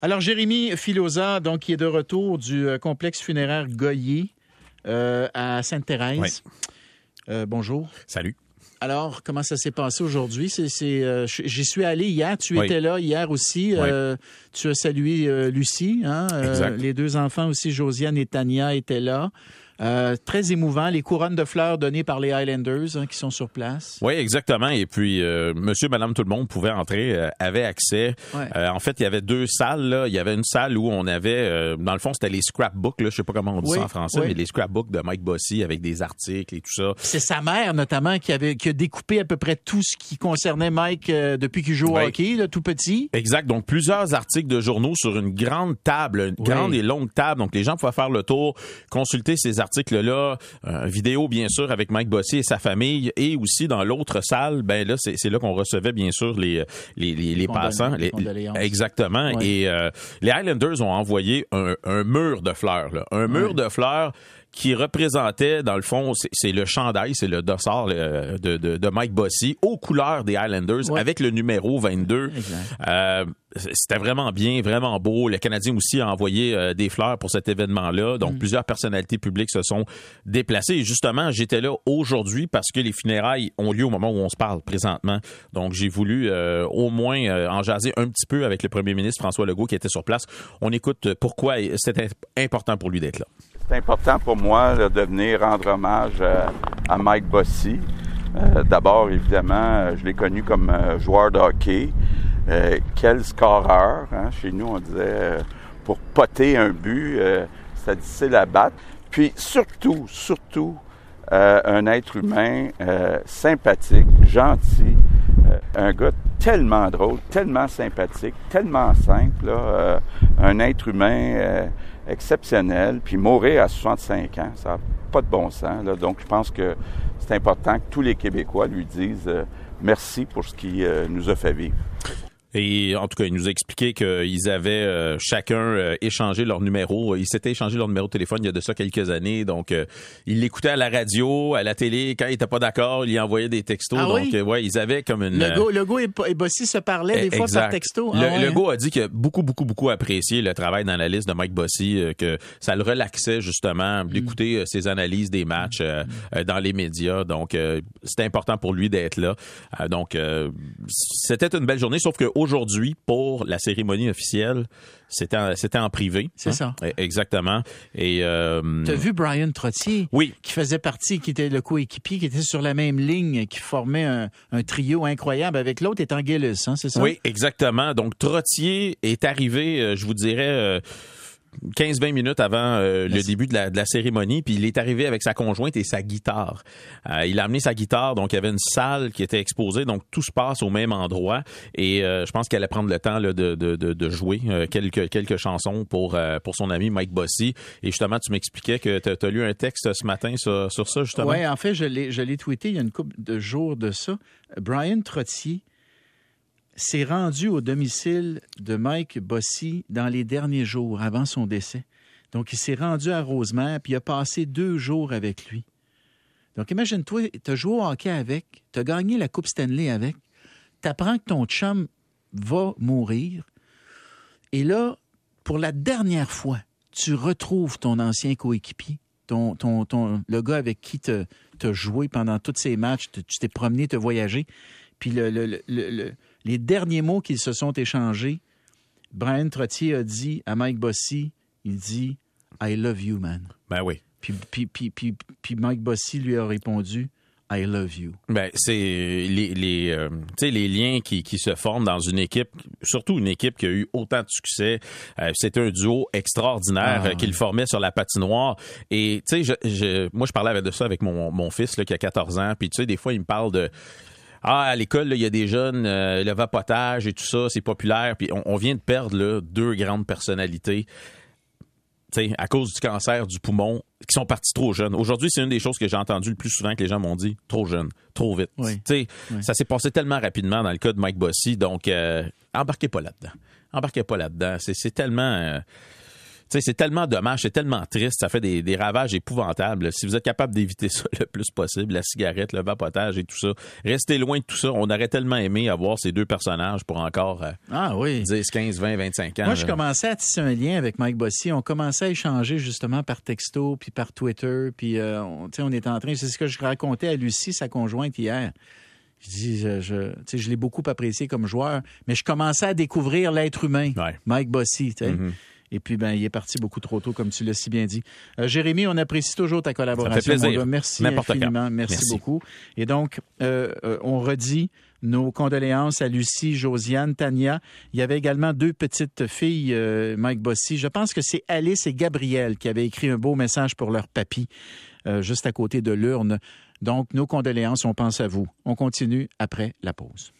Alors, Jérémy Filosa, donc, qui est de retour du euh, complexe funéraire Goyer euh, à Sainte-Thérèse. Euh, bonjour. Salut. Alors, comment ça s'est passé aujourd'hui? J'y suis allé hier. Tu étais là hier aussi. tu as salué Lucie. Hein? les deux enfants aussi, Josiane et Tania, étaient là. Euh, très émouvant, les couronnes de fleurs données par les Highlanders hein, qui sont sur place. Oui, exactement. Et puis, euh, monsieur, madame, tout le monde pouvait entrer, euh, avait accès. en fait, il y avait deux salles. Là. Il y avait une salle où on avait, dans le fond, c'était les scrapbooks. Là. Je sais pas comment on dit ça en français, mais les scrapbooks de Mike Bossy avec des articles et tout ça. C'est sa mère, notamment, qui, avait, qui a découpé à peu près tout ce qui concernait Mike depuis qu'il joue au hockey, là, tout petit. Exact. Donc, plusieurs articles de journaux sur une grande table, une grande et longue table. Donc, les gens pouvaient faire le tour, consulter ces articles article-là, euh, vidéo bien sûr avec Mike Bossy et sa famille, et aussi dans l'autre salle, ben là c'est là qu'on recevait bien sûr les les, les, passants, les, exactement. Et euh, les Highlanders ont envoyé un, un mur de fleurs, là. un mur de fleurs qui représentait, dans le fond, c'est le chandail, c'est le dossard de, de, de, Mike Bossy aux couleurs des Highlanders avec le numéro 22. Euh, c'était vraiment bien, vraiment beau. Le Canadien aussi a envoyé euh, des fleurs pour cet événement-là. Donc, mm. plusieurs personnalités publiques se sont déplacées. Et justement, j'étais là aujourd'hui parce que les funérailles ont lieu au moment où on se parle présentement. Donc, j'ai voulu euh, au moins en jaser un petit peu avec le premier ministre François Legault qui était sur place. On écoute pourquoi c'était important pour lui d'être là. C'est important pour moi de venir rendre hommage à Mike Bossy. D'abord, évidemment, je l'ai connu comme joueur de hockey. Euh, quel scoreur. Hein? Chez nous, on disait euh, pour poter un but, euh, c'est difficile à battre. Puis surtout, surtout, un être humain sympathique, gentil, un gars tellement drôle, tellement sympathique, tellement simple, un être humain exceptionnel, puis mourir à 65 ans, ça n'a pas de bon sens. Donc je pense que c'est important que tous les Québécois lui disent merci pour ce qu'il nous a fait vivre. Et en tout cas, il nous a expliqué qu'ils avaient euh, chacun euh, échangé leur numéro. Ils s'étaient échangé leur numéro de téléphone il y a de ça quelques années. Donc, euh, ils l'écoutaient à la radio, à la télé. Quand ils n'étaient pas d'accord, ils envoyaient des textos. Ah donc, ouais, ils avaient comme une. Le go, et, Bossy se parlaient des fois par texto. Ah le, go a dit que beaucoup, beaucoup, beaucoup apprécié le travail d'analyse de Mike Bossy, que ça le relaxait justement mm. d'écouter ses analyses des matchs mm. dans les médias. Donc, c'était important pour lui d'être là. donc, c'était une belle journée, sauf que aujourd'hui, pour la cérémonie officielle, c'était en, c'était en privé. C'est ça. E, exactement. Et euh, t'as vu Brian Trottier, oui, qui faisait partie, qui était le coéquipier, qui était sur la même ligne, qui formait un, trio incroyable avec l'autre étant Gillis, hein, c'est ça? Oui, exactement. Donc Trottier est arrivé, euh, je vous dirais. Euh, 15-20 minutes avant euh, le début de la, cérémonie, puis il est arrivé avec sa conjointe et sa guitare. Euh, il a amené sa guitare, donc il y avait une salle qui était exposée, donc tout se passe au même endroit. Et euh, je pense qu'elle allait prendre le temps de, de, de, jouer quelques, quelques chansons pour, pour son ami Mike Bossy. Et justement, tu m'expliquais que tu as, lu un texte ce matin sur, sur ça, justement. Oui, en fait, je l'ai tweeté il y a une couple de jours de ça. Brian Trottier s'est rendu au domicile de Mike Bossy dans les derniers jours avant son décès. Donc, il s'est rendu à Rosemère, puis a passé deux jours avec lui. Donc, imagine-toi, tu as joué au hockey avec, tu as gagné la Coupe Stanley avec, tu apprends que ton chum va mourir, et là, pour la dernière fois, tu retrouves ton ancien coéquipier, ton, ton, ton, le gars avec qui tu as joué pendant tous ces matchs, tu t'es promené, tu as voyagé, puis le, le, le les derniers mots qu'ils se sont échangés, Brian Trottier a dit à Mike Bossy, il dit I love you, man. Ben oui. Puis, puis, puis, puis Mike Bossy lui a répondu I love you. Ben, c'est les, les, euh, les liens qui, qui, se forment dans une équipe, surtout une équipe qui a eu autant de succès. Euh, c'est un duo extraordinaire ah. qu'il formait sur la patinoire. Et, tu sais, je, je, moi, je parlais de ça avec mon, mon fils là, qui a 14 ans. Puis, tu sais, des fois, il me parle de ah, à l'école, il y a des jeunes, euh, le vapotage et tout ça, c'est populaire. Puis on, vient de perdre là, deux grandes personnalités. à cause du cancer du poumon, qui sont partis trop jeunes. Aujourd'hui, c'est une des choses que j'ai entendues le plus souvent que les gens m'ont dit trop jeune, trop vite. Ça s'est passé tellement rapidement dans le cas de Mike Bossy, donc euh, embarquez pas là-dedans. Embarquez pas là-dedans. C'est tellement. Euh, c'est tellement dommage, c'est tellement triste, ça fait des, ravages épouvantables. Si vous êtes capable d'éviter ça le plus possible, la cigarette, le vapotage et tout ça, restez loin de tout ça. On aurait tellement aimé avoir ces deux personnages pour encore euh, ah, oui. 10, 15, 20, 25 ans. Moi, je commençais à tisser un lien avec Mike Bossy. On commençait à échanger justement par texto, puis par Twitter, puis euh, on, on était en train, c'est ce que je racontais à Lucie, sa conjointe, hier. Je dis, je, je, l'ai beaucoup apprécié comme joueur, mais je commençais à découvrir l'être humain, Mike Bossy. Mm-hmm. Et puis, ben, il est parti beaucoup trop tôt, comme tu l'as si bien dit. Euh, Jérémy, on apprécie toujours ta collaboration. Ça fait plaisir. Merci infiniment. Merci, beaucoup. Et donc, euh, euh, on redit nos condoléances à Lucie, Josiane, Tania. Il y avait également deux petites filles, Mike Bossy. Je pense que c'est Alice et Gabrielle qui avaient écrit un beau message pour leur papy, juste à côté de l'urne. Donc, nos condoléances, on pense à vous. On continue après la pause.